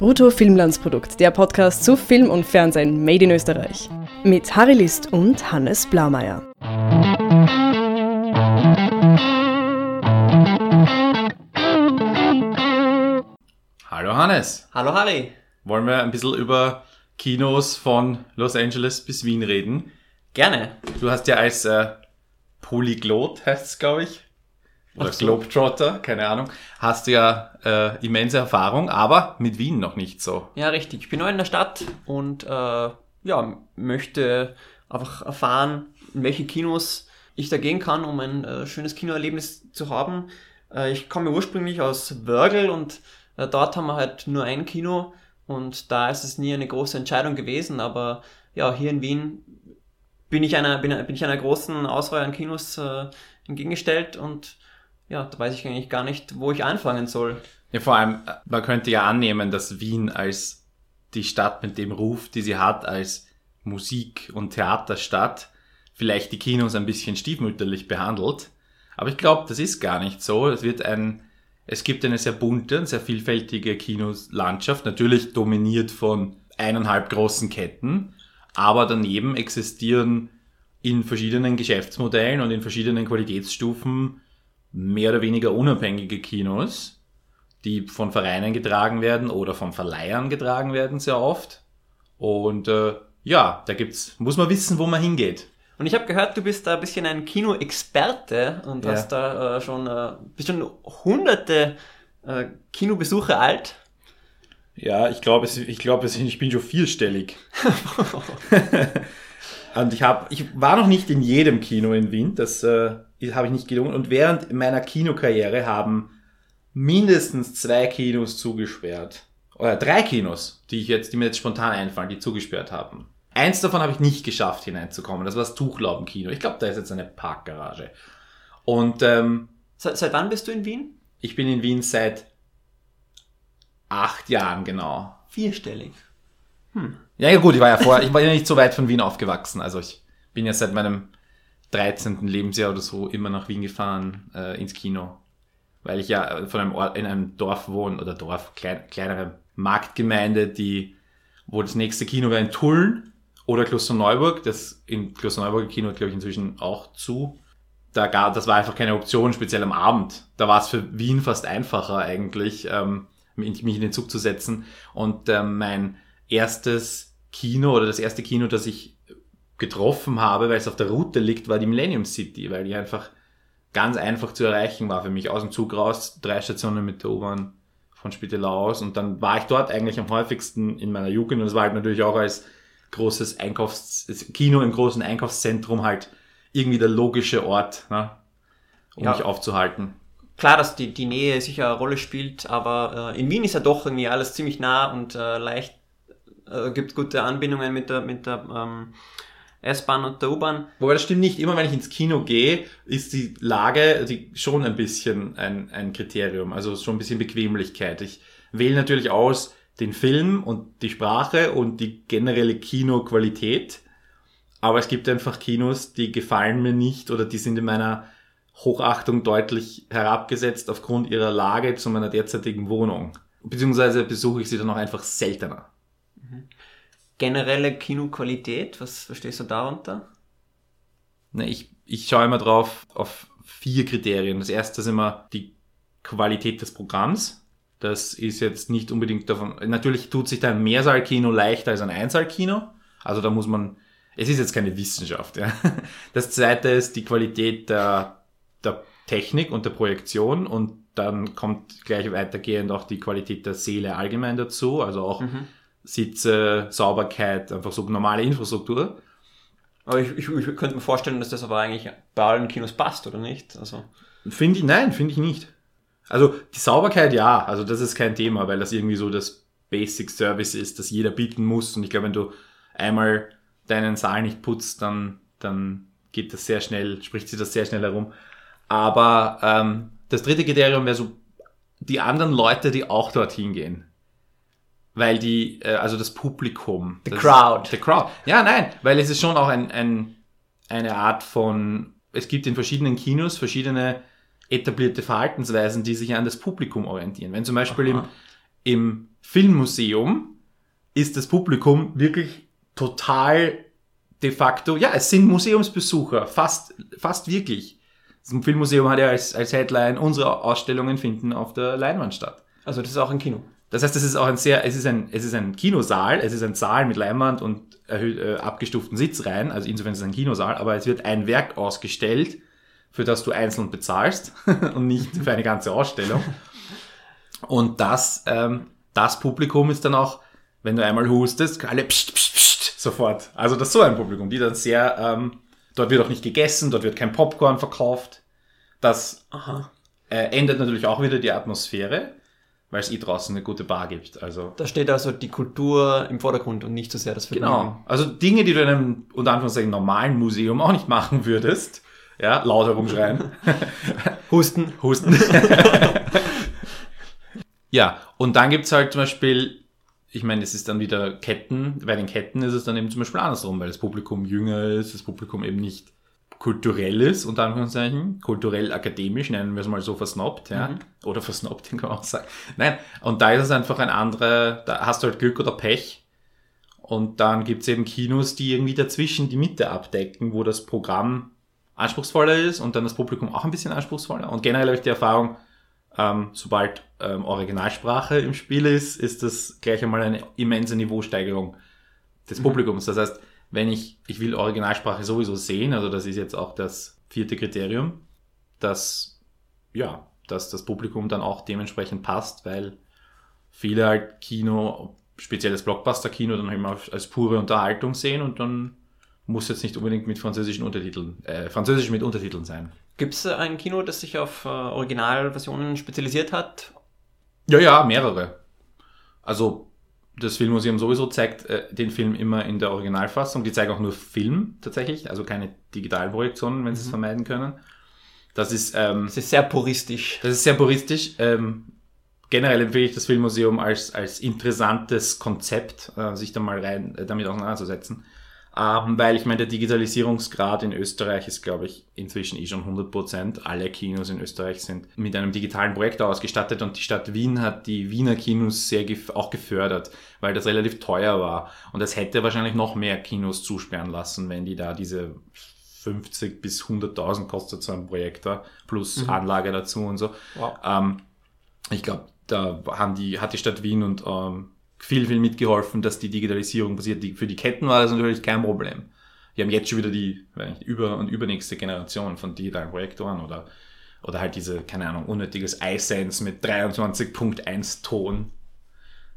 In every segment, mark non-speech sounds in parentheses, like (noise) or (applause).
Brutto Filmlandsprodukt, der Podcast zu Film und Fernsehen made in Österreich. Mit Harry List und Hannes Blaumeier. Hallo Hannes. Hallo Harry. Wollen wir ein bisschen über Kinos von Los Angeles bis Wien reden? Gerne. Du hast ja als äh, Polyglot, heißt es glaube ich, oder so. Globetrotter, keine Ahnung, hast du ja äh, immense Erfahrung, aber mit Wien noch nicht so. Ja, richtig. Ich bin neu in der Stadt und äh, ja, möchte einfach erfahren, in welche Kinos ich da gehen kann, um ein äh, schönes Kinoerlebnis zu haben. Äh, ich komme ursprünglich aus Wörgl und äh, dort haben wir halt nur ein Kino und da ist es nie eine große Entscheidung gewesen, aber ja, hier in Wien bin ich einer, bin, bin ich einer großen Auswahl an Kinos äh, entgegengestellt und ja, da weiß ich eigentlich gar nicht, wo ich anfangen soll. Ja, vor allem, äh, man könnte ja annehmen, dass Wien als die Stadt mit dem Ruf, die sie hat, als Musik- und Theaterstadt, vielleicht die Kinos ein bisschen stiefmütterlich behandelt. Aber ich glaube, das ist gar nicht so. Es wird ein, es gibt eine sehr bunte und sehr vielfältige Kinoslandschaft, natürlich dominiert von eineinhalb großen Ketten, aber daneben existieren in verschiedenen Geschäftsmodellen und in verschiedenen Qualitätsstufen mehr oder weniger unabhängige Kinos, die von Vereinen getragen werden oder von Verleihern getragen werden sehr oft. Und äh, ja, da gibt's, muss man wissen, wo man hingeht. Und ich habe gehört, du bist da ein bisschen ein Kinoexperte und Ja. hast da äh, schon, äh, bist schon hunderte äh, Kinobesuche alt. Ja, ich glaube, ich glaube, ich bin schon vierstellig. (laughs) (laughs) Und ich habe, ich war noch nicht in jedem Kino in Wien, das äh, habe ich nicht gelungen. Und während meiner Kinokarriere haben mindestens zwei Kinos zugesperrt. Oder drei Kinos, die ich jetzt, die mir jetzt spontan einfallen, die zugesperrt haben. Eins davon habe ich nicht geschafft hineinzukommen. Das war das Tuchlaubenkino. Ich glaube, da ist jetzt eine Parkgarage. Und ähm, Seit, seit wann bist du in Wien? ich bin in Wien seit acht Jahren genau. Vierstellig. Ja, ja gut, ich war ja vorher, ich war ja nicht so weit von Wien aufgewachsen. Also ich bin ja seit meinem 13. Lebensjahr oder so immer nach Wien gefahren äh, ins Kino. Weil ich ja äh, von einem Ort, in einem Dorf wohne, oder Dorf, klein, kleinere Marktgemeinde, die, wo das nächste Kino wäre in Tulln oder Klosterneuburg. Das in Klosterneuburger Kino glaube ich, inzwischen auch zu. Da gab, das war einfach keine Option, speziell am Abend. Da war es für Wien fast einfacher eigentlich, ähm, mich in den Zug zu setzen. Und ähm, mein erstes Kino oder das erste Kino, das ich getroffen habe, weil es auf der Route liegt, war die Millennium City, weil die einfach ganz einfach zu erreichen war für mich. Aus dem Zug raus, drei Stationen mit der U-Bahn von Spittelau aus und dann war ich dort eigentlich am häufigsten in meiner Jugend und es war halt natürlich auch als großes Einkaufs Kino im großen Einkaufszentrum halt irgendwie der logische Ort, ne, um Ja. mich aufzuhalten. Klar, dass die, die Nähe sicher eine Rolle spielt, aber äh, in Wien ist ja doch irgendwie alles ziemlich nah und äh, leicht, äh, gibt gute Anbindungen mit der, mit der ähm, S-Bahn und der U-Bahn. Wobei das stimmt nicht. Immer wenn ich ins Kino gehe, ist die Lage die schon ein bisschen ein, ein Kriterium. Also schon ein bisschen Bequemlichkeit. Ich wähle natürlich aus den Film und die Sprache und die generelle Kinoqualität. Aber es gibt einfach Kinos, die gefallen mir nicht oder die sind in meiner Hochachtung deutlich herabgesetzt aufgrund ihrer Lage zu meiner derzeitigen Wohnung. Beziehungsweise besuche ich sie dann auch einfach seltener. Generelle Kinoqualität, was verstehst du darunter? Ne, ich, ich schaue immer drauf auf vier Kriterien. Das erste ist immer die Qualität des Programms. Das ist jetzt nicht unbedingt davon. Natürlich tut sich da ein Mehrsaalkino leichter als ein Einsaalkino. Also da muss man. Es ist jetzt keine Wissenschaft. Ja. Das zweite ist die Qualität der, der Technik und der Projektion und dann kommt gleich weitergehend auch die Qualität der Seele allgemein dazu. Also auch Sitze, Sauberkeit, einfach so normale Infrastruktur. Aber ich, ich, ich könnte mir vorstellen, dass das aber eigentlich bei allen Kinos passt, oder nicht? Also, Finde ich, nein, finde ich nicht. Also die Sauberkeit, ja, also das ist kein Thema, weil das irgendwie so das Basic Service ist, das jeder bieten muss. Und ich glaube, wenn du einmal deinen Saal nicht putzt, dann, dann geht das sehr schnell, spricht sich das sehr schnell herum. Aber ähm, das dritte Kriterium wäre so die anderen Leute, die auch dorthin gehen. Weil die, äh, also das Publikum. The das crowd. The crowd. Ja, nein, weil es ist schon auch ein, ein, eine Art von, es gibt in verschiedenen Kinos verschiedene etablierte Verhaltensweisen, die sich an das Publikum orientieren. Wenn zum Beispiel im, im Filmmuseum ist das Publikum wirklich total de facto, ja, es sind Museumsbesucher, fast, fast wirklich. Das Filmmuseum hat ja als, als Headline, unsere Ausstellungen finden auf der Leinwand statt. Also das ist auch ein Kino. Das heißt, es ist auch ein sehr, es ist ein, es ist ein Kinosaal, es ist ein Saal mit Leinwand und erhöht, äh, abgestuften Sitzreihen, also insofern ist es ein Kinosaal, aber es wird ein Werk ausgestellt, für das du einzeln bezahlst (laughs) und nicht für eine ganze Ausstellung. Und das, ähm, das Publikum ist dann auch, wenn du einmal hustest, alle pst, pst, pst, sofort. Also das ist so ein Publikum, die dann sehr, ähm, dort wird auch nicht gegessen, dort wird kein Popcorn verkauft. Das äh, ändert natürlich auch wieder die Atmosphäre, weil es eh draußen eine gute Bar gibt. Also Da steht also die Kultur im Vordergrund und nicht so sehr das Vergnügen. Genau. Also Dinge, die du in einem unter Anführungszeichen normalen Museum auch nicht machen würdest. Ja, laut herumschreien. (laughs) Husten. Husten. (laughs) ja, und dann gibt's halt zum Beispiel, ich meine, es ist dann wieder Ketten. Bei den Ketten ist es dann eben zum Beispiel andersrum, weil das Publikum jünger ist, das Publikum eben nicht kulturell ist, unter Anführungszeichen, kulturell akademisch, nennen wir es mal so versnobbt, ja. Oder versnobbt, (laughs) kann man auch sagen. Nein, und da ist es einfach ein anderer, da hast du halt Glück oder Pech. Und dann gibt's eben Kinos, die irgendwie dazwischen die Mitte abdecken, wo das Programm anspruchsvoller ist und dann das Publikum auch ein bisschen anspruchsvoller. Und generell habe ich die Erfahrung, ähm, sobald ähm, Originalsprache im Spiel ist, ist das gleich einmal eine immense Niveausteigerung des Publikums. Das heißt, wenn ich, ich will Originalsprache sowieso sehen, also das ist jetzt auch das vierte Kriterium, dass, ja, dass das Publikum dann auch dementsprechend passt, weil viele halt Kino, spezielles Blockbuster-Kino, dann als als pure Unterhaltung sehen und dann muss jetzt nicht unbedingt mit französischen Untertiteln, äh, französisch mit Untertiteln sein. Gibt es ein Kino, das sich auf äh, Originalversionen spezialisiert hat? Ja, ja, mehrere. Also das Filmmuseum sowieso zeigt äh, den Film immer in der Originalfassung. Die zeigen auch nur Film tatsächlich, also keine digitalen Projektionen, wenn sie es vermeiden können. Das ist, ähm, Es ist sehr puristisch. das ist sehr puristisch. Ähm, generell empfehle ich das Filmmuseum als, als interessantes Konzept, äh, sich da mal rein äh, damit auseinanderzusetzen. Ähm, weil ich meine, der Digitalisierungsgrad in Österreich ist, glaube ich, inzwischen eh schon 100 Prozent. Alle Kinos in Österreich sind mit einem digitalen Projektor ausgestattet und die Stadt Wien hat die Wiener Kinos sehr gef auch gefördert, weil das relativ teuer war. Und das hätte wahrscheinlich noch mehr Kinos zusperren lassen, wenn die da diese 50 bis 100.000 kostet so ein Projektor plus Anlage dazu und so. Wow. Ähm, ich glaube, da haben die, hat die Stadt Wien und ähm, viel, viel mitgeholfen, dass die Digitalisierung passiert. Die, für die Ketten war das natürlich kein Problem. Die haben jetzt schon wieder die nicht, über- und übernächste Generation von digitalen Projektoren oder, oder halt diese, keine Ahnung, unnötiges iSense mit 23.1 Ton,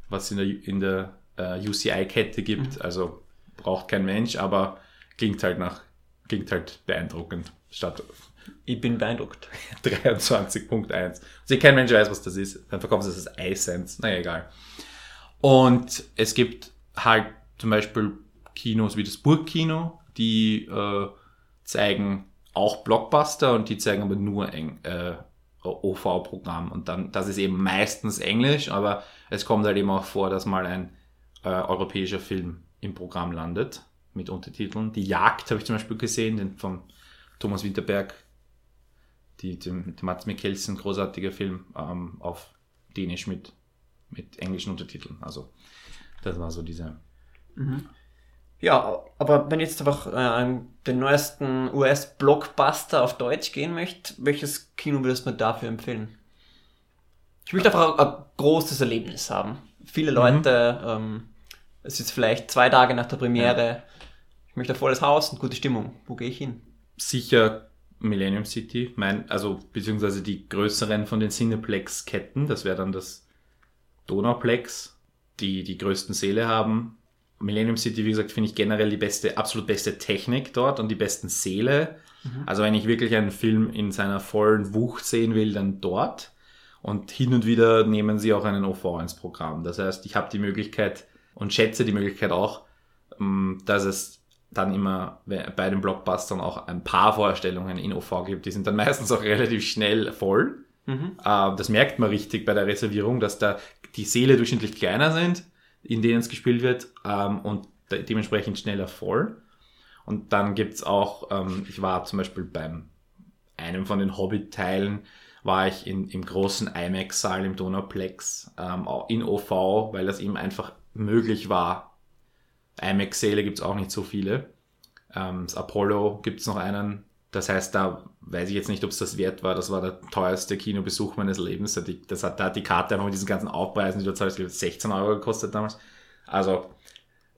was in der, in der äh, UCI-Kette gibt. Also braucht kein Mensch, aber klingt halt nach, klingt halt beeindruckend. Statt Ich bin beeindruckt. (laughs) 23.1. Also kein Mensch weiß, was das ist. Dann verkaufen sie es als iSense. Naja, egal. Und es gibt halt zum Beispiel Kinos wie das Burgkino, die äh, zeigen auch Blockbuster und die zeigen aber nur Eng, äh, OV-Programm. Und dann, das ist eben meistens Englisch, aber es kommt halt eben auch vor, dass mal ein äh, europäischer Film im Programm landet mit Untertiteln. Die Jagd habe ich zum Beispiel gesehen, den von Thomas Winterberg, die, dem Mats Mikkelsen, großartiger Film ähm, auf Dänisch mit, mit englischen Untertiteln. Also das war so diese. Ja, aber wenn ich jetzt einfach äh, den neuesten US-Blockbuster auf Deutsch gehen möchte, welches Kino würdest du mir dafür empfehlen? Ich möchte einfach ein, ein großes Erlebnis haben. Viele Leute, ähm, es ist vielleicht zwei Tage nach der Premiere. Ich möchte ein volles Haus und gute Stimmung. Wo gehe ich hin? Sicher Millennium City, mein, also beziehungsweise die größeren von den Cineplex-Ketten, das wäre dann das Donauplex, die die größten Säle haben. Millennium City, wie gesagt, finde ich generell die beste, absolut beste Technik dort und die besten Säle. Also wenn ich wirklich einen Film in seiner vollen Wucht sehen will, dann dort. Und hin und wieder nehmen sie auch einen OV ins Programm. Das heißt, ich habe die Möglichkeit und schätze die Möglichkeit auch, ähm, dass es dann immer bei den Blockbustern auch ein paar Vorstellungen in OV gibt. Die sind dann meistens auch (laughs) relativ schnell voll. Äh, Das merkt man richtig bei der Reservierung, dass da die Säle durchschnittlich kleiner sind, in denen es gespielt wird ähm, und de dementsprechend schneller voll. Und dann gibt's auch, ähm, ich war zum Beispiel beim einem von den Hobbit-Teilen war ich in, im großen IMAX-Saal im Donauplex ähm, in OV, weil das eben einfach möglich war. IMAX-Säle gibt's auch nicht so viele. Das Apollo gibt's noch einen. Das heißt, da weiß ich jetzt nicht, ob es das wert war. Das war der teuerste Kinobesuch meines Lebens. Das hat, da die Karte einfach mit diesen ganzen Aufpreisen, die du zahlst, 16 Euro gekostet damals. Also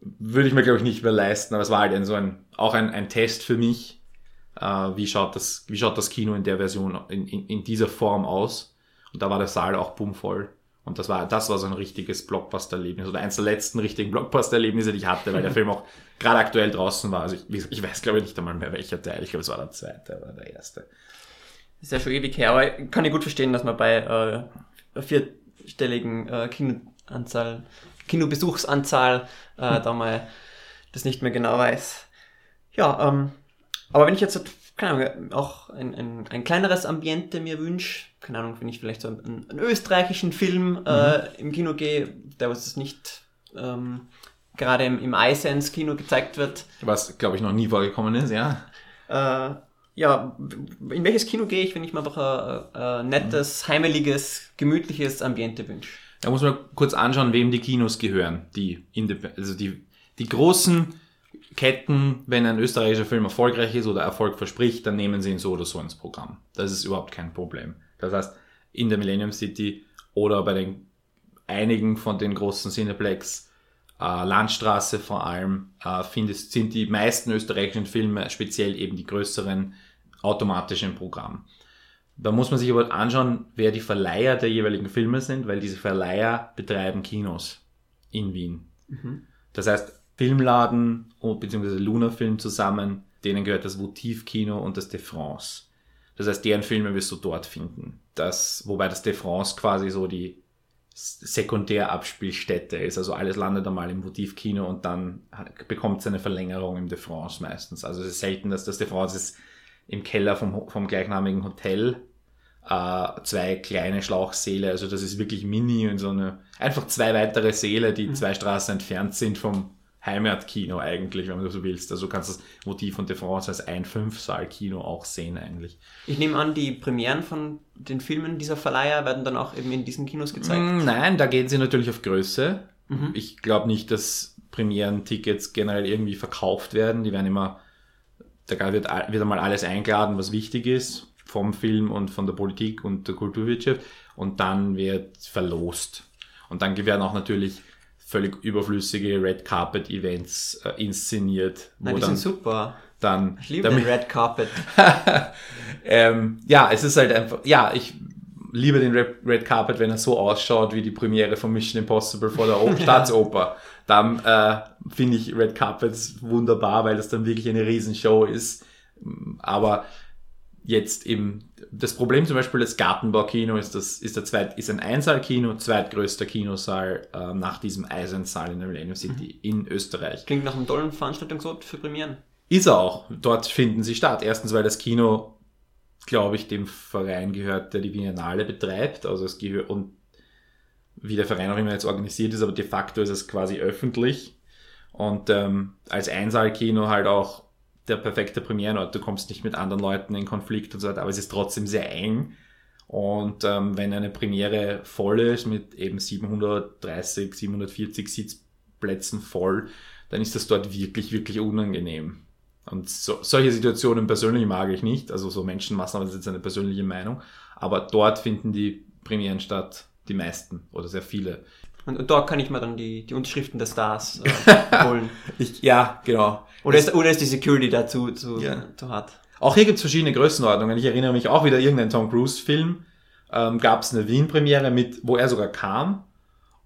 würde ich mir, glaube ich, nicht mehr leisten. Aber es war halt ein, so ein, auch ein, ein Test für mich. Äh, wie, schaut das, wie schaut das Kino in der Version, in, in, in dieser Form aus? Und da war der Saal auch bummvoll. Und das war, das war so ein richtiges Blockbuster-Erlebnis oder eins der letzten richtigen Blockbuster-Erlebnisse, die ich hatte, weil der Film auch gerade aktuell draußen war. Also ich, ich weiß, glaube ich, nicht einmal mehr welcher Teil. Ich glaube, es war der zweite oder der erste. Ist ja schon ewig her, aber kann ich gut verstehen, dass man bei äh, vierstelligen äh, Kinoanzahl, Kinobesuchsanzahl äh, da mal das nicht mehr genau weiß. Ja, ähm, aber wenn ich jetzt keine Ahnung, auch ein, ein, ein kleineres Ambiente mir wünsche, keine Ahnung, wenn ich vielleicht so einen, einen österreichischen Film äh, mhm. im Kino gehe, der was nicht ähm, gerade im, im iSense Kino gezeigt wird. Was, glaube ich, noch nie vorgekommen ist, ja. Äh, ja, in welches Kino gehe ich, wenn ich mir einfach ein, ein nettes, heimeliges, gemütliches Ambiente wünsche? Da muss man kurz anschauen, wem die Kinos gehören. Die, also die, die großen Ketten, wenn ein österreichischer Film erfolgreich ist oder Erfolg verspricht, dann nehmen sie ihn so oder so ins Programm. Das ist überhaupt kein Problem. Das heißt, in der Millennium City oder bei den einigen von den großen Cineplex, äh, Landstraße vor allem, äh, findest, sind die meisten österreichischen Filme, speziell eben die größeren, automatisch im Programm. Da muss man sich aber anschauen, wer die Verleiher der jeweiligen Filme sind, weil diese Verleiher betreiben Kinos in Wien. Mhm. Das heißt, Filmladen bzw. Luna Film zusammen, denen gehört das Votivkino und das De France. Das heißt, deren Filme wirst du dort finden. Das, wobei das De France quasi so die Sekundärabspielstätte ist. Also alles landet einmal im Votivkino und dann bekommt es eine Verlängerung im De France meistens. Also es ist selten, dass das De France ist im Keller vom, vom gleichnamigen Hotel äh, zwei kleine Schlauchsäle. Also das ist wirklich mini und so eine, einfach zwei weitere Säle, die mhm. zwei Straßen entfernt sind vom Heimatkino eigentlich, wenn du so willst. Also du kannst das Motiv von De France als ein Fünfsaal-Kino auch sehen eigentlich. Ich nehme an, die Premieren von den Filmen dieser Verleiher werden dann auch eben in diesen Kinos gezeigt? Mm, nein, da gehen sie natürlich auf Größe. Mhm. Ich glaube nicht, dass Premieren-Tickets generell irgendwie verkauft werden. Die werden immer, da wird, wird einmal alles eingeladen, was wichtig ist vom Film und von der Politik und der Kulturwirtschaft und dann wird verlost. Und dann werden auch natürlich völlig überflüssige Red Carpet Events äh, inszeniert. Wo Nein, die dann, sind super. Dann, ich liebe damit, den Red Carpet. (laughs) ähm, ja, es ist halt einfach, ja, ich liebe den Red, Red, Carpet, wenn er so ausschaut wie die Premiere von Mission Impossible vor der o (laughs) (laughs) Staatsoper. Dann äh, finde ich Red Carpets wunderbar, weil das dann wirklich eine Riesenshow ist. Aber jetzt eben das Problem zum Beispiel des Gartenbaukino ist, das ist, der zweit, ist ein Einsaalkino, zweitgrößter Kinosaal äh, nach diesem Eisensaal in der Millennium City mhm. in Österreich. Klingt nach einem tollen Veranstaltungsort für Premieren. Ist er auch. Dort finden sie statt. Erstens, weil das Kino, glaube ich, dem Verein gehört, der die Biennale betreibt. Also es gehört und wie der Verein auch immer jetzt organisiert ist, aber de facto ist es quasi öffentlich. Und ähm, als Einsaalkino halt auch der perfekte Premierenort. Du kommst nicht mit anderen Leuten in Konflikt und so weiter, aber es ist trotzdem sehr eng. Und ähm, wenn eine Premiere voll ist mit eben 730, 740 Sitzplätzen voll, dann ist das dort wirklich, wirklich unangenehm. Und so, solche Situationen persönlich mag ich nicht, also so Menschenmassen, aber das ist jetzt eine persönliche Meinung. Aber dort finden die Premieren statt, die meisten oder sehr viele. Und, und dort kann ich mir dann die, die Unterschriften der Stars äh, (laughs) holen. ich, ja, genau. Oder ist, oder ist die Security dazu zu, ja. zu hart? Auch hier gibt es verschiedene Größenordnungen. Ich erinnere mich auch wieder irgendeinen Tom Cruise-Film. Ähm, gab es eine Wien-Premiere mit, wo er sogar kam.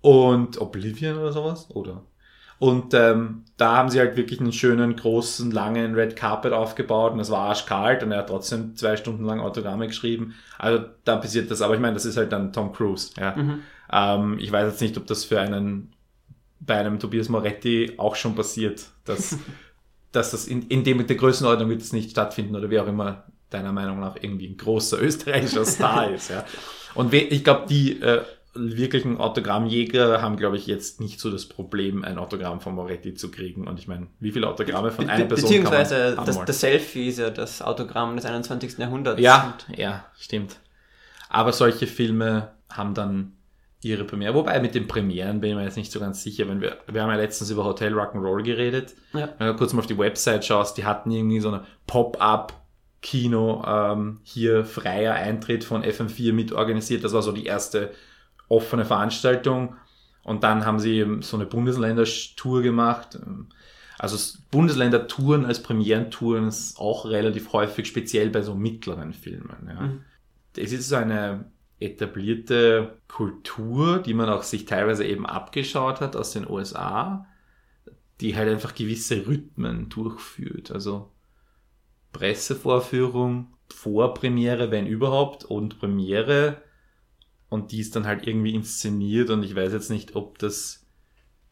Und Oblivion oder sowas, oder? Und ähm, da haben sie halt wirklich einen schönen, großen, langen Red Carpet aufgebaut und es war arschkalt und er hat trotzdem zwei Stunden lang Autogramme geschrieben. Also da passiert das, aber ich meine, das ist halt dann Tom Cruise. Ja. Mhm. Ähm, ich weiß jetzt nicht, ob das für einen bei einem Tobias Moretti auch schon passiert, dass, (laughs) dass das in, in dem mit der Größenordnung wird es nicht stattfinden oder wie auch immer deiner Meinung nach irgendwie ein großer (laughs) österreichischer Star ist. Ja. Und ich glaube, die äh, wirklichen Autogrammjäger haben, glaube ich, jetzt nicht so das Problem, ein Autogramm von Moretti zu kriegen. Und ich meine, wie viele Autogramme von einer Person Beziehungsweise das, das Selfie ist ja das Autogramm des 21. Jahrhunderts. Ja, ja, stimmt. Aber solche Filme haben dann ihre Premiere. Wobei mit den Premieren bin ich mir jetzt nicht so ganz sicher. Wenn wir, wir haben ja letztens über Hotel Rock'n'Roll geredet. Ja. Wenn du kurz mal auf die Website schaust, die hatten irgendwie so eine Pop-up Kino ähm, hier freier Eintritt von FM4 mitorganisiert. Das war so die erste offene Veranstaltung. Und dann haben sie eben so eine Bundesländertour gemacht. Also Bundesländer-Touren als Premierentouren ist auch relativ häufig, speziell bei so mittleren Filmen. Ja. Mhm. Es ist so eine etablierte Kultur, die man auch sich teilweise eben abgeschaut hat aus den USA, die halt einfach gewisse Rhythmen durchführt. Also Pressevorführung, Vorpremiere, wenn überhaupt, und Premiere. Und die ist dann halt irgendwie inszeniert und ich weiß jetzt nicht, ob das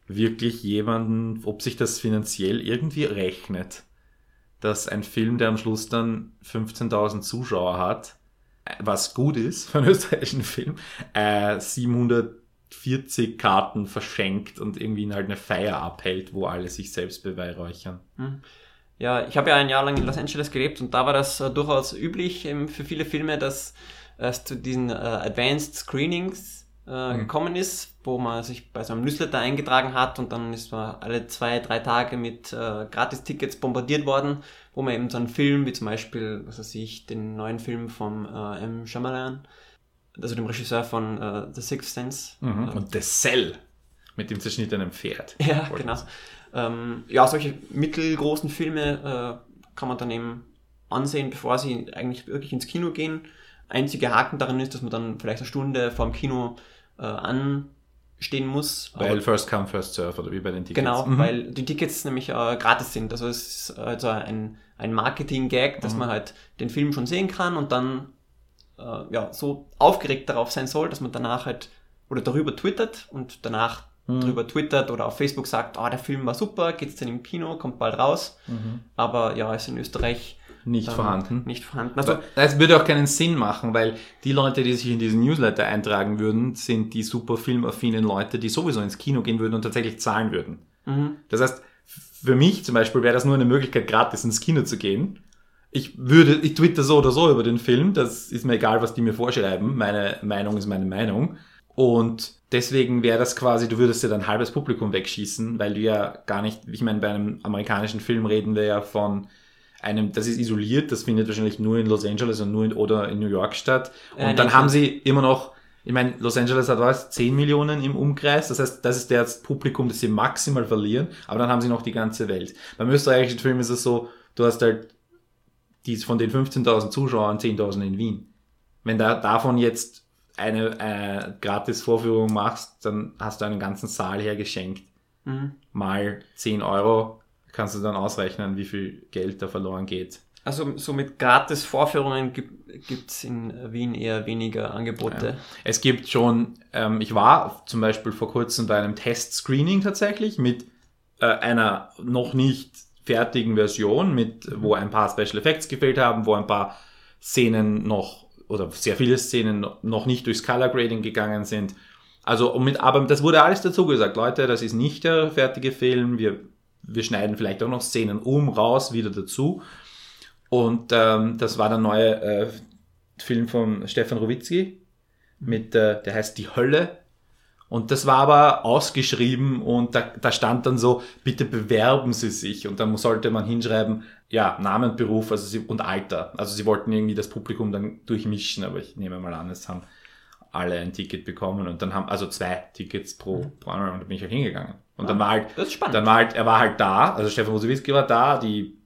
wirklich jemanden, ob sich das finanziell irgendwie rechnet, dass ein Film, der am Schluss dann 15.000 Zuschauer hat, was gut ist für einen österreichischen Film, äh, 740 Karten verschenkt und irgendwie halt eine Feier abhält, wo alle sich selbst beweihräuchern. Hm. Ja, ich habe ja ein Jahr lang in Los Angeles gelebt und da war das äh, durchaus üblich ähm, für viele Filme, dass es zu diesen äh, Advanced Screenings äh, Mhm. gekommen ist, wo man sich bei so einem Newsletter eingetragen hat und dann ist man alle zwei, drei Tage mit äh, Gratis-Tickets bombardiert worden, wo man eben so einen Film, wie zum Beispiel, was weiß ich, den neuen Film vom äh, M. Shyamalan, also dem Regisseur von äh, The Sixth Sense, Mhm. äh, Und The Cell mit dem zerschnittenen Pferd. (laughs) ja, genau. Ähm, ja, solche mittelgroßen Filme äh, kann man dann eben ansehen, bevor sie eigentlich wirklich ins Kino gehen. Einziger Haken darin ist, dass man dann vielleicht eine Stunde vorm Kino äh, anstehen muss. Weil Aber- First Come, First Serve oder wie bei den Tickets. Genau, Mhm. weil die Tickets nämlich äh, gratis sind. Also es ist also ein, ein Marketing-Gag, dass Mhm. man halt den Film schon sehen kann und dann äh, ja, so aufgeregt darauf sein soll, dass man danach halt oder darüber twittert und danach Mhm. darüber twittert oder auf Facebook sagt, ah, der Film war super, geht's denn im Kino, kommt bald raus. Mhm. Aber ja, ist in Österreich Nicht dann vorhanden. Nicht vorhanden. Also, Es würde auch keinen Sinn machen, weil die Leute, die sich in diesen Newsletter eintragen würden, sind die super filmaffinen Leute, die sowieso ins Kino gehen würden und tatsächlich zahlen würden. mhm. Das heißt, für mich zum Beispiel wäre das nur eine Möglichkeit, gratis ins Kino zu gehen. Ich würde, ich twitter so oder so über den Film, das ist mir egal, was die mir vorschreiben. Meine Meinung ist meine Meinung. Und deswegen wäre das quasi, du würdest ja dann ein halbes Publikum wegschießen, weil du ja gar nicht, ich meine, bei einem amerikanischen Film reden wir ja von einem, das ist isoliert, das findet wahrscheinlich nur in Los Angeles und nur in, oder in New York statt. Und Ja, dann haben sie immer noch, ich meine, Los Angeles hat was, 10 Millionen im Umkreis, das heißt, das ist das Publikum, das sie maximal verlieren, aber dann haben sie noch die ganze Welt. Beim österreichischen Film ist es so, du hast halt die von den 15.000 Zuschauern 10.000 in Wien. Wenn da davon jetzt eine äh, Gratis-Vorführung machst, dann hast du einen ganzen Saal hergeschenkt. Mhm. Mal 10 Euro kannst du dann ausrechnen, wie viel Geld da verloren geht. Also so mit Gratis-Vorführungen gibt es in Wien eher weniger Angebote. Es gibt schon, ähm, ich war zum Beispiel vor kurzem bei einem Test-Screening tatsächlich mit äh, einer noch nicht fertigen Version, mit, wo ein paar Special Effects gefehlt haben, wo ein paar Szenen noch, oder sehr viele Szenen noch nicht durchs Color Grading gegangen sind. Also, mit, aber das wurde alles dazu gesagt, Leute, das ist nicht der fertige Film, wir, wir schneiden vielleicht auch noch Szenen um, raus, wieder dazu. Und ähm, das war der neue äh, Film von Stefan Rowitzki mit, äh, der heißt Die Hölle. Und das war aber ausgeschrieben und da, da stand dann so, bitte bewerben Sie sich. Und dann sollte man hinschreiben, ja, Namen, Beruf also sie, und Alter. Also sie wollten irgendwie das Publikum dann durchmischen, aber ich nehme mal an, es haben alle ein Ticket bekommen und dann haben, also zwei Tickets pro, pro Anmeldung, und da bin ich halt hingegangen. Und dann Ah, war halt, Das ist spannend. dann war halt, er war halt da, also Stefan Rosowitzki war da, die,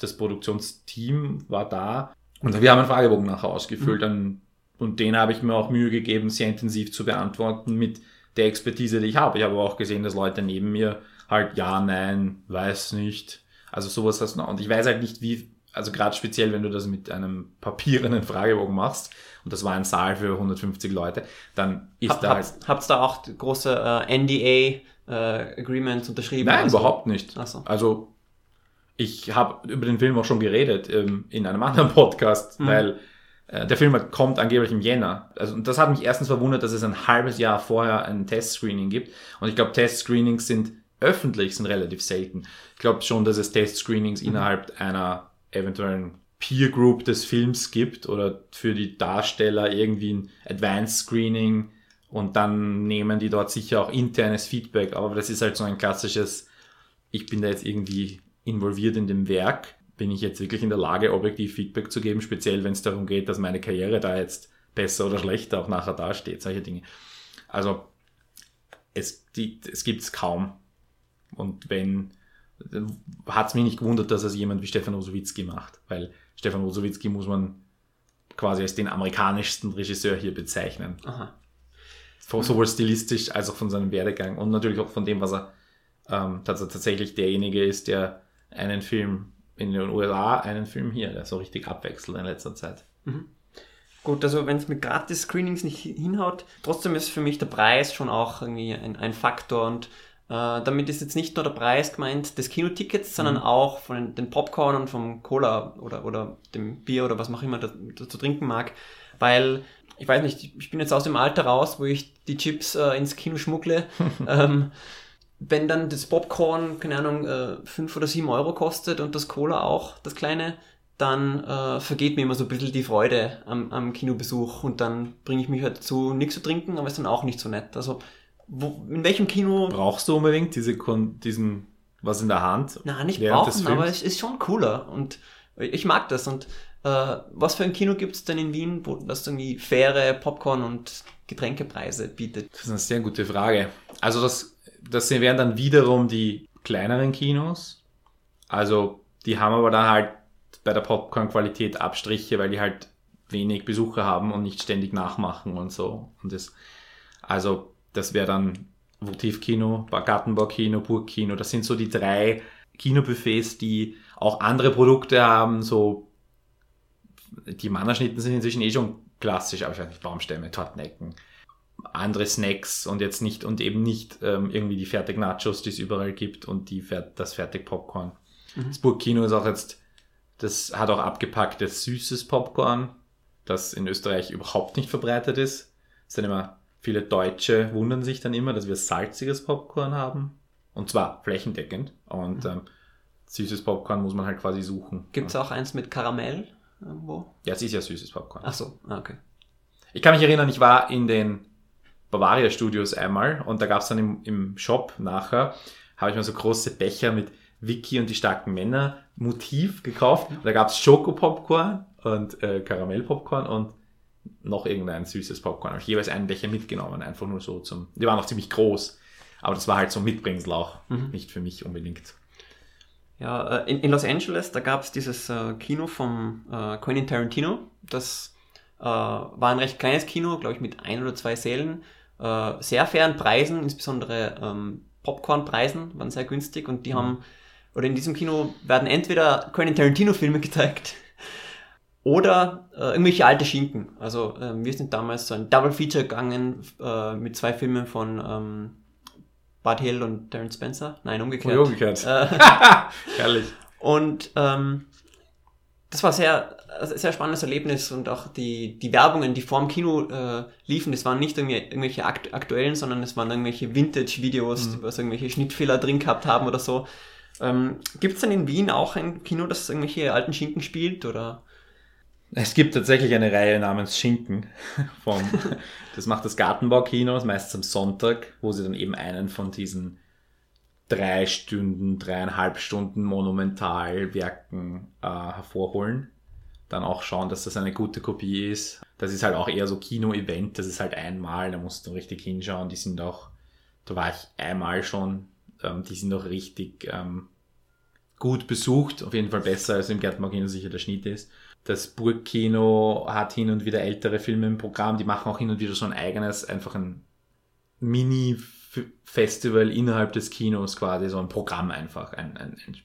das Produktionsteam war da und wir haben einen Fragebogen nachher ausgefüllt und, und den habe ich mir auch Mühe gegeben, sehr intensiv zu beantworten mit der Expertise, die ich habe. Ich habe aber auch gesehen, dass Leute neben mir halt ja, nein, weiß nicht. Also sowas hast du noch. Und ich weiß halt nicht, wie, also gerade speziell, wenn du das mit einem papierenden Fragebogen machst, und das war ein Saal für 150 Leute, dann ist Hab, da halt. habt, da auch große äh, NDA-Agreements unterschrieben? Nein, Also- überhaupt nicht. Ach so. Also ich habe über den Film auch schon geredet ähm, in einem anderen Podcast, Mhm. weil äh, der Film kommt angeblich im Jänner. Also und das hat mich erstens verwundert, dass es ein halbes Jahr vorher ein Testscreening gibt. Und ich glaube, Testscreenings sind öffentlich, sind relativ selten. Ich glaube schon, dass es Testscreenings Mhm. innerhalb einer eventuellen Peer Group des Films gibt oder für die Darsteller irgendwie ein Advanced Screening und dann nehmen die dort sicher auch internes Feedback. Aber das ist halt so ein klassisches, ich bin da jetzt irgendwie involviert in dem Werk. Bin ich jetzt wirklich in der Lage, objektiv Feedback zu geben, speziell wenn es darum geht, dass meine Karriere da jetzt besser oder schlechter auch nachher dasteht, solche Dinge. Also es, es gibt es kaum. Und wenn, hat es mich nicht gewundert, dass es jemand wie Stefan Osowitzki macht, weil Stefan Osowitzki muss man quasi als den amerikanischsten Regisseur hier bezeichnen. Aha sowohl stilistisch als auch von seinem Werdegang und natürlich auch von dem, was er, ähm, tatsächlich derjenige ist, der einen Film in den USA, einen Film hier, der so richtig abwechselt in letzter Zeit. Mhm. Gut, also wenn es mit Gratis-Screenings nicht hinhaut, trotzdem ist für mich der Preis schon auch irgendwie ein, ein Faktor und damit ist jetzt nicht nur der Preis gemeint des Kinotickets, sondern mhm. auch von den Popcorn und vom Cola oder, oder dem Bier oder was man auch immer dazu trinken mag, weil ich weiß nicht, ich bin jetzt aus dem Alter raus, wo ich die Chips äh, ins Kino schmuggle. (laughs) ähm, wenn dann das Popcorn, keine Ahnung, äh, 5 oder 7 Euro kostet und das Cola auch, das kleine, dann äh, vergeht mir immer so ein bisschen die Freude am, am Kinobesuch und dann bringe ich mich halt dazu, nichts zu trinken, aber ist dann auch nicht so nett. Also, wo, in welchem Kino. Brauchst du unbedingt diese, diesen, was in der Hand? Na, nicht brauchen, aber es ist schon cooler und ich mag das und äh, was für ein Kino gibt es denn in Wien, wo das irgendwie faire Popcorn und Getränkepreise bietet? Das ist eine sehr gute Frage. Also das, das wären dann wiederum die kleineren Kinos. Also die haben aber dann halt bei der Popcorn-Qualität Abstriche, weil die halt wenig Besucher haben und nicht ständig nachmachen und so. Und das, also das wäre dann Votivkino, Gartenbaukino, Burgkino. Das sind so die drei Kinobuffets, die auch andere Produkte haben, so die Mannerschnitten sind inzwischen eh schon klassisch, aber ich weiß nicht, Baumstämme, Tortenecken, andere Snacks und jetzt nicht und eben nicht ähm, irgendwie die Fertig-Nachos, die es überall gibt und die, das Fertig-Popcorn. Mhm. Das Burgkino ist auch jetzt, das hat auch abgepacktes süßes Popcorn, das in Österreich überhaupt nicht verbreitet ist. Es sind immer viele Deutsche wundern sich dann immer, dass wir salziges Popcorn haben. Und zwar flächendeckend. Und mhm. ähm, süßes Popcorn muss man halt quasi suchen. Gibt es auch eins mit Karamell? irgendwo? Ja, es ist ja süßes Popcorn. Ach so, ah, okay. Ich kann mich erinnern, ich war in den Bavaria Studios einmal und da gab es dann im, im Shop nachher, habe ich mir so große Becher mit Vicky und die starken Männer Motiv gekauft. Und da gab es Schoko-Popcorn und äh, Karamell-Popcorn und noch irgendein süßes Popcorn. Habe ich jeweils einen Becher mitgenommen, einfach nur so zum. Die waren auch ziemlich groß, aber das war halt so Mitbringsel auch, mhm. nicht für mich unbedingt. Ja, äh, in, in Los Angeles, da gab es dieses äh, Kino vom äh, Quentin Tarantino. Das äh, war ein recht kleines Kino, glaube ich, mit ein oder zwei Sälen. Äh, sehr fairen Preisen, insbesondere ähm, Popcorn-Preisen waren sehr günstig und die mhm. haben, oder in diesem Kino werden entweder Quentin Tarantino-Filme gezeigt oder äh, irgendwelche alte Schinken. Also wir sind damals so ein Double Feature gegangen mit zwei Filmen von ähm, Bud Hill und Darren Spencer? Nein, umgekehrt. Oh, umgekehrt. Äh, (laughs) Herrlich. Und ähm, das war sehr, also sehr spannendes Erlebnis und auch die, die Werbungen, die vorm Kino äh, liefen, das waren nicht irgendwelche akt aktuellen, sondern es waren irgendwelche Vintage-Videos, mhm. die was irgendwelche Schnittfehler drin gehabt haben oder so. Ähm, Gibt es denn in Wien auch ein Kino, das irgendwelche alten Schinken spielt oder? Es gibt tatsächlich eine Reihe namens Schinken. (laughs) Vom, das macht das Gartenbaukino, meistens am Sonntag, wo sie dann eben einen von diesen drei Stunden, dreieinhalb Stunden Monumentalwerken äh, hervorholen. Dann auch schauen, dass das eine gute Kopie ist. Das ist halt auch eher so Kino-Event, das ist halt einmal, da musst du richtig hinschauen. Die sind auch, da war ich einmal schon, ähm, die sind auch richtig ähm, gut besucht, auf jeden Fall besser als im Gartenbaukino sicher der Schnitt ist. Das Burgkino hat hin und wieder ältere Filme im Programm, die machen auch hin und wieder so ein eigenes, einfach ein Mini-Festival innerhalb des Kinos quasi, so ein Programm einfach. Ein, ein, ein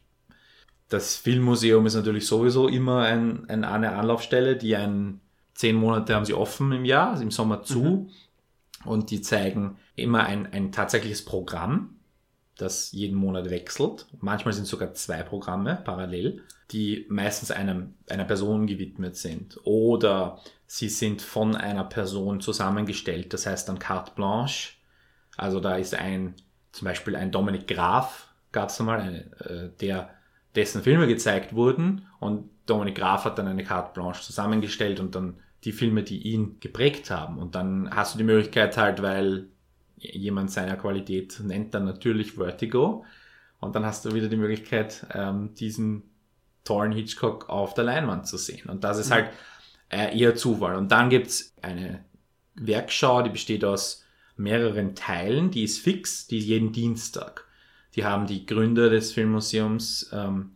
das Filmmuseum ist natürlich sowieso immer ein, ein, eine Anlaufstelle, die ein, zehn Monate haben sie offen im Jahr, also im Sommer zu. Mhm. Und die zeigen immer ein, ein tatsächliches Programm, das jeden Monat wechselt. Manchmal sind sogar zwei Programme parallel die meistens einem, einer Person gewidmet sind. Oder sie sind von einer Person zusammengestellt, das heißt dann carte blanche. Also da ist ein, zum Beispiel ein Dominik Graf, gab es einmal, eine, äh, der, dessen Filme gezeigt wurden und Dominik Graf hat dann eine Carte Blanche zusammengestellt und dann die Filme, die ihn geprägt haben. Und dann hast du die Möglichkeit halt, weil jemand seiner Qualität nennt dann natürlich Vertigo. Und dann hast du wieder die Möglichkeit, ähm, diesen tollen Hitchcock auf der Leinwand zu sehen. Und das ist halt äh, eher Zufall. Und dann gibt's eine Werkschau, die besteht aus mehreren Teilen, die ist fix, die ist jeden Dienstag. Die haben die Gründer des Filmmuseums, ähm,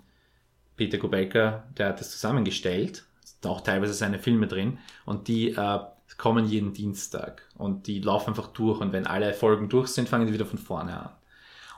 Peter Kubelka, der hat das zusammengestellt. Sind auch teilweise seine Filme drin. Und die äh, kommen jeden Dienstag. Und die laufen einfach durch. Und wenn alle Folgen durch sind, fangen sie wieder von vorne an.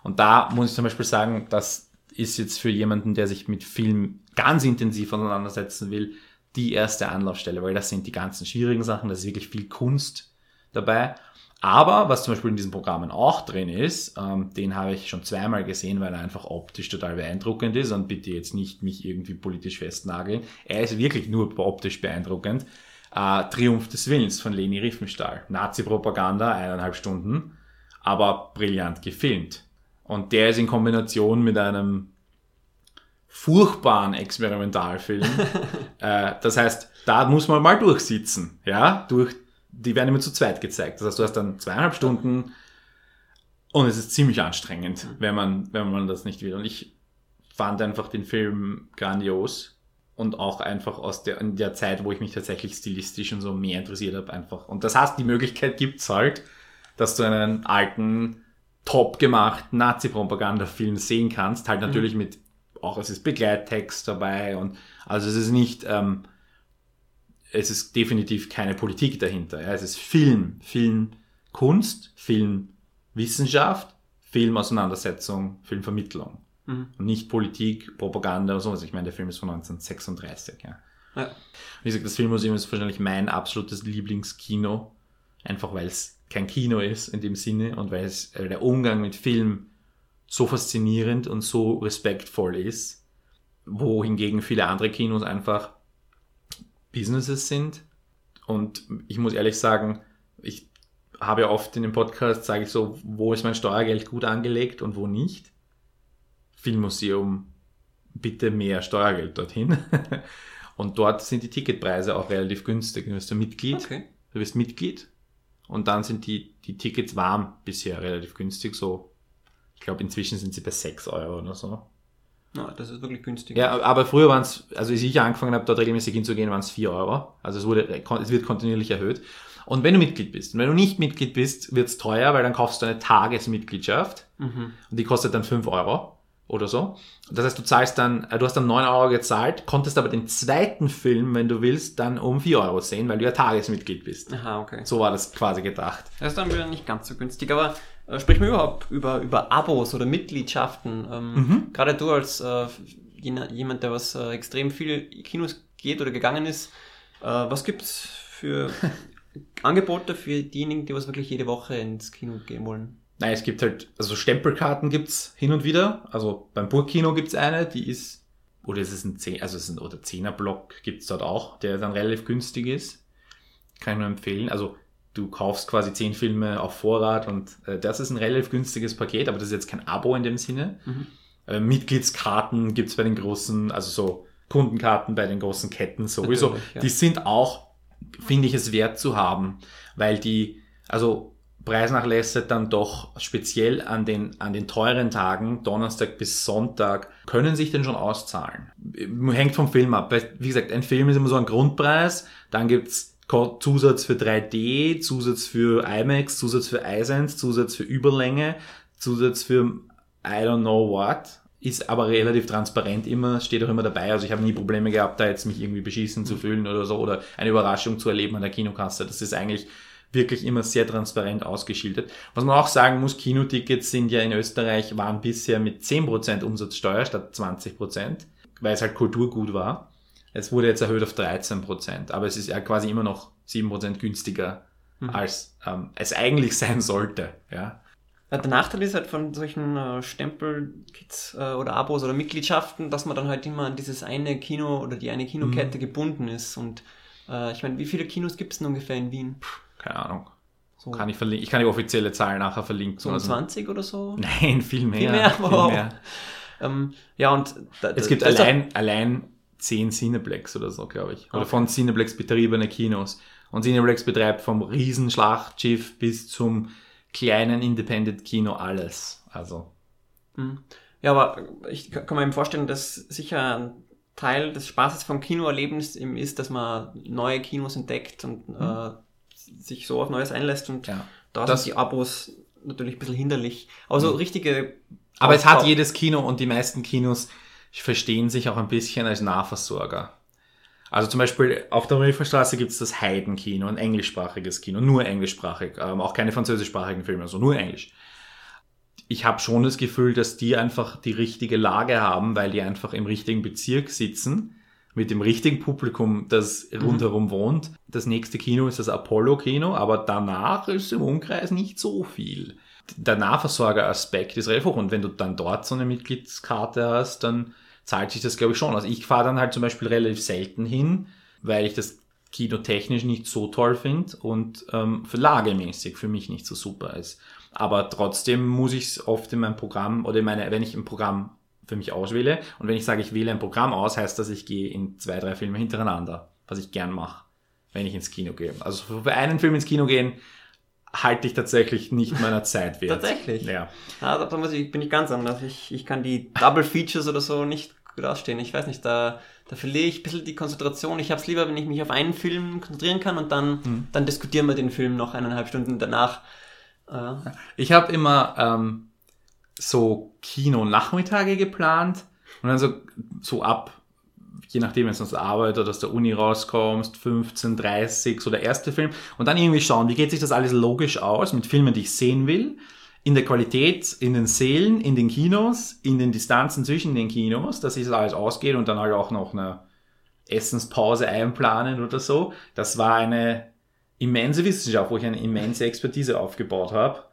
Und da muss ich zum Beispiel sagen, das ist jetzt für jemanden, der sich mit Film ganz intensiv auseinandersetzen will, die erste Anlaufstelle, weil das sind die ganzen schwierigen Sachen, das ist wirklich viel Kunst dabei. Aber was zum Beispiel in diesen Programmen auch drin ist, ähm, den habe ich schon zweimal gesehen, weil er einfach optisch total beeindruckend ist und bitte jetzt nicht mich irgendwie politisch festnageln. Er ist wirklich nur optisch beeindruckend. Äh, Triumph des Willens von Leni Riefenstahl. Nazi-Propaganda, eineinhalb Stunden, aber brillant gefilmt. Und der ist in Kombination mit einem furchtbaren Experimentalfilm. (laughs) äh, das heißt, da muss man mal durchsitzen, ja, durch die werden immer zu zweit gezeigt. Das heißt, du hast dann zweieinhalb Stunden und es ist ziemlich anstrengend, mhm. wenn man, wenn man das nicht will. Und ich fand einfach den Film grandios und auch einfach aus der, in der Zeit, wo ich mich tatsächlich stilistisch und so mehr interessiert habe, einfach. Und das heißt, die Möglichkeit gibt's halt, dass du einen alten, top gemachten Nazi-Propaganda-Film sehen kannst, halt mhm. natürlich mhm. mit, auch es ist Begleittext dabei und also es ist nicht, ähm, es ist definitiv keine Politik dahinter. Ja. Es ist Film, Filmkunst, Filmwissenschaft, Filmauseinandersetzung, Filmvermittlung. Mhm. Und nicht Politik, Propaganda oder sowas. Ich meine, der Film ist von 1936. Ja. ja. Wie gesagt, das Filmmuseum ist wahrscheinlich mein absolutes Lieblingskino. Einfach weil es kein Kino ist in dem Sinne und weil es äh, der Umgang mit Film so faszinierend und so respektvoll ist, wohingegen viele andere Kinos einfach Businesses sind. Und ich muss ehrlich sagen, ich habe ja oft in dem Podcast, sage ich so, wo ist mein Steuergeld gut angelegt und wo nicht. Filmmuseum, bitte mehr Steuergeld dorthin. (laughs) und dort sind die Ticketpreise auch relativ günstig. Du bist ein Mitglied, okay. du bist Mitglied und dann sind die, die Tickets warm bisher relativ günstig. So, ich glaube, inzwischen sind sie bei 6 Euro oder so. No, das ist wirklich günstig. Ja, aber früher waren es, also als ich angefangen habe, dort regelmäßig hinzugehen, waren es 4 Euro. Also es wurde, es wird kontinuierlich erhöht. Und wenn du Mitglied bist, und wenn du nicht Mitglied bist, wird es teuer, weil dann kaufst du eine Tagesmitgliedschaft mhm. und die kostet dann 5 Euro oder so. Das heißt, du zahlst dann, äh, du hast dann 9 Euro gezahlt, konntest aber den zweiten Film, wenn du willst, dann um 4 Euro sehen, weil du ja Tagesmitglied bist. Aha, okay. So war das quasi gedacht. Das ist dann wieder nicht ganz so günstig, aber äh, sprechen wir überhaupt über, über Abos oder Mitgliedschaften. Ähm, mhm. Gerade du als äh, jemand, der was äh, extrem viel Kinos geht oder gegangen ist, äh, was gibt's für (laughs) Angebote für diejenigen, die was wirklich jede Woche ins Kino gehen wollen? Nein, es gibt halt, also Stempelkarten gibt's hin und wieder. Also beim Burgkino gibt's eine, die ist, oder es ist ein 10, also es ist ein oder 10er Block gibt's dort auch, der dann relativ günstig ist. Kann ich nur empfehlen. Also du kaufst quasi zehn Filme auf Vorrat und äh, das ist ein relativ günstiges Paket, aber das ist jetzt kein Abo in dem Sinne. Mhm. Äh, Mitgliedskarten gibt's bei den großen, also so Kundenkarten bei den großen Ketten sowieso. Ja. Die sind auch, finde ich, es wert zu haben, weil die, also Preisnachlässe dann doch speziell an den, an den teuren Tagen, Donnerstag bis Sonntag, können sich denn schon auszahlen. Hängt vom Film ab. Wie gesagt, ein Film ist immer so ein Grundpreis, dann gibt's Zusatz für 3D, Zusatz für IMAX, Zusatz für iSense, Zusatz für Überlänge, Zusatz für I don't know what. Ist aber relativ transparent immer, steht auch immer dabei. Also ich habe nie Probleme gehabt, da jetzt mich irgendwie beschießen zu fühlen oder so oder eine Überraschung zu erleben an der Kinokasse. Das ist eigentlich wirklich immer sehr transparent ausgeschildert. Was man auch sagen muss, Kinotickets sind ja in Österreich, waren bisher mit 10% Umsatzsteuer statt 20%, weil es halt Kulturgut war. Es wurde jetzt erhöht auf 13 Prozent, aber es ist ja quasi immer noch 7 Prozent günstiger, mhm. als ähm, es eigentlich (laughs) sein sollte. Ja. Der Nachteil ist halt von solchen äh, Stempelkits äh, oder Abos oder Mitgliedschaften, dass man dann halt immer an dieses eine Kino oder die eine Kinokette mhm. gebunden ist. Und äh, ich meine, wie viele Kinos gibt es denn ungefähr in Wien? Keine Ahnung. So. Kann ich, verlinken. ich kann die offizielle Zahl nachher verlinken. So also, 20 oder so? (laughs) Nein, viel mehr. Viel mehr, wow. Viel mehr. Ähm, ja, und da, Es gibt das ist allein, allein zehn Cineplex oder so, glaube ich. Oder Okay. von Cineplex betriebene Kinos. Und Cineplex betreibt vom Riesenschlachtschiff bis zum kleinen Independent-Kino alles. Also, Mhm. Ja, aber ich kann mir eben vorstellen, dass sicher ein Teil des Spaßes vom Kinoerlebnis eben ist, dass man neue Kinos entdeckt und äh, sich so auf Neues einlässt und ja. da Das- sind die Abos natürlich ein bisschen hinderlich. Aber so richtige. Aber es hat jedes Kino und die meisten Kinos verstehen sich auch ein bisschen als Nahversorger. Also zum Beispiel auf der Milferstraße gibt es das Heidenkino, ein englischsprachiges Kino, nur englischsprachig, ähm, auch keine französischsprachigen Filme, also nur Englisch. Ich habe schon das Gefühl, dass die einfach die richtige Lage haben, weil die einfach im richtigen Bezirk sitzen, mit dem richtigen Publikum, das rundherum wohnt. Das nächste Kino ist das Apollo-Kino, aber danach ist im Umkreis nicht so viel der Nahversorger-Aspekt ist relativ hoch. Und wenn du dann dort so eine Mitgliedskarte hast, dann zahlt sich das, glaube ich, schon. Also ich fahre dann halt zum Beispiel relativ selten hin, weil ich das Kino technisch nicht so toll finde und ähm, für lagemäßig für mich nicht so super ist. Aber trotzdem muss ich es oft in meinem Programm oder in meine, wenn ich ein Programm für mich auswähle und wenn ich sage, ich wähle ein Programm aus, heißt das, ich gehe in zwei, drei Filme hintereinander, was ich gern mache, wenn ich ins Kino gehe. Also für einen Film ins Kino gehen, halte ich tatsächlich nicht meiner (laughs) Zeit wert. Tatsächlich? Ja. Ja, da, da muss ich, bin ich ganz anders. Ich, ich kann die Double Features oder so nicht gut ausstehen. Ich weiß nicht, da, da verliere ich ein bisschen die Konzentration. Ich habe es lieber, wenn ich mich auf einen Film konzentrieren kann und dann, Hm. dann diskutieren wir den Film noch eineinhalb Stunden danach. Äh, Ich habe immer ähm, so Kino-Nachmittage geplant. Und dann so, so ab, je nachdem, wenn du aus der Arbeit oder aus der Uni rauskommst, 15, 30, so der erste Film. Und dann irgendwie schauen, wie geht sich das alles logisch aus mit Filmen, die ich sehen will, in der Qualität, in den Sälen, in den Kinos, in den Distanzen zwischen den Kinos, dass sich das alles ausgeht und dann halt auch noch eine Essenspause einplanen oder so. Das war eine immense Wissenschaft, wo ich eine immense Expertise aufgebaut habe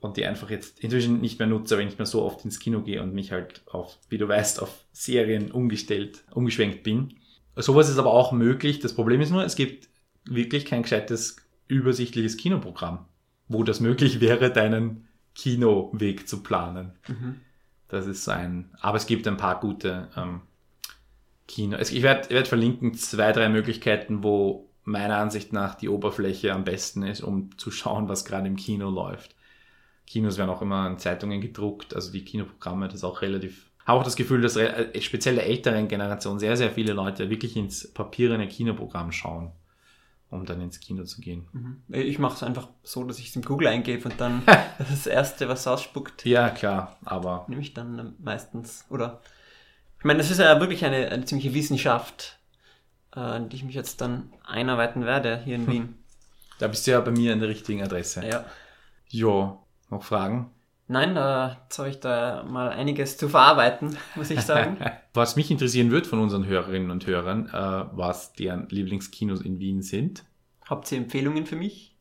und die einfach jetzt inzwischen nicht mehr nutze, wenn ich mehr so oft ins Kino gehe und mich halt auf, wie du weißt, auf Serien umgestellt, umgeschwenkt bin. Sowas ist aber auch möglich. Das Problem ist nur, es gibt wirklich kein gescheites, übersichtliches Kinoprogramm, wo das möglich wäre, deinen Kinoweg zu planen. mhm. Das ist so ein, aber es gibt ein paar gute ähm, Kino. Es, ich werde werd verlinken zwei, drei Möglichkeiten, wo meiner Ansicht nach die Oberfläche am besten ist, um zu schauen, was gerade im Kino läuft. Kinos werden auch immer in Zeitungen gedruckt, also die Kinoprogramme, das ist auch relativ. Habe auch das Gefühl, dass äh, speziell der älteren Generation sehr, sehr viele Leute wirklich ins papierende Kinoprogramm schauen, um dann ins Kino zu gehen. Mhm. Ich mache es einfach so, dass ich es im Google eingebe und dann (laughs) das erste, was ausspuckt, Ja, klar, aber nehme ich dann ähm, meistens. Oder ich meine, das ist ja wirklich eine, eine ziemliche Wissenschaft, äh, in die ich mich jetzt dann einarbeiten werde hier in (laughs) Wien. da bist du ja bei mir an der richtigen Adresse. Ja. Jo, noch Fragen? Nein, da habe ich da mal einiges zu verarbeiten, muss ich sagen. (laughs) Was mich interessieren wird von unseren Hörerinnen und Hörern, äh, was deren Lieblingskinos in Wien sind. Habt ihr Empfehlungen für mich?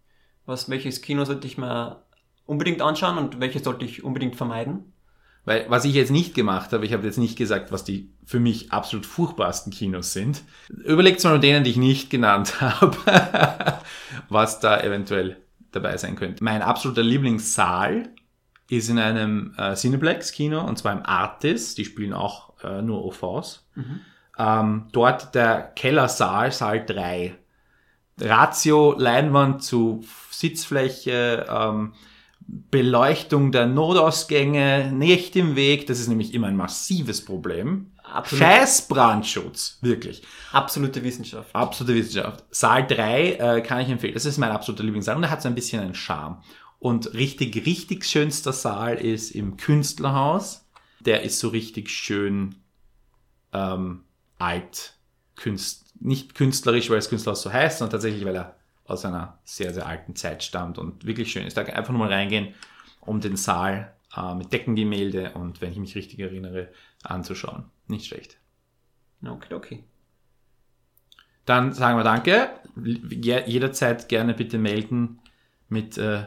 Was, welches Kino sollte ich mir unbedingt anschauen und welches sollte ich unbedingt vermeiden? Weil, was ich jetzt nicht gemacht habe, ich habe jetzt nicht gesagt, was die für mich absolut furchtbarsten Kinos sind. Überlegt mal mit denen, die ich nicht genannt (laughs) habe, was da eventuell dabei sein könnte. Mein absoluter Lieblingssaal ist in einem äh, Cineplex-Kino, und zwar im Artis. Die spielen auch äh, nur OVs. Ähm, dort der Kellersaal, Saal 3. Ratio, Leinwand zu Sitzfläche, ähm, Beleuchtung der Notausgänge, nicht im Weg. Das ist nämlich immer ein massives Problem. Absolut. Scheiß Brandschutz, wirklich. Absolute Wissenschaft. Absolute Wissenschaft. Saal 3 äh, kann ich empfehlen. Das ist mein absoluter Lieblingssaal und er hat so ein bisschen einen Charme. Und richtig, richtig schönster Saal ist im Künstlerhaus. Der ist so richtig schön ähm, alt, Künst, nicht künstlerisch, weil das Künstlerhaus so heißt, sondern tatsächlich, weil er aus einer sehr, sehr alten Zeit stammt und wirklich schön ist. Da einfach nur mal reingehen, um den Saal äh, mit Deckengemälde und, wenn ich mich richtig erinnere, anzuschauen. Nicht schlecht. Okay, okay. Dann sagen wir Danke. Je- Jederzeit gerne bitte melden mit äh,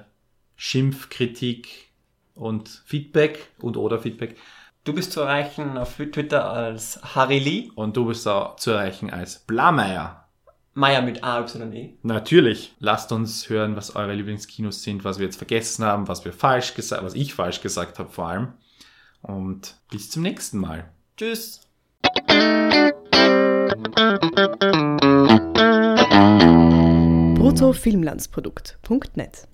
Schimpf, Kritik und Feedback und oder Feedback. Du bist zu erreichen auf Twitter als Harry Lee, Und du bist da zu erreichen als Blameyer. Meier mit A-Y-E. Natürlich. Lasst uns hören, was eure Lieblingskinos sind, was wir jetzt vergessen haben, was wir falsch gesagt, was ich falsch gesagt habe vor allem. Und bis zum nächsten Mal. Tschüss. bruttofilmlandsprodukt.net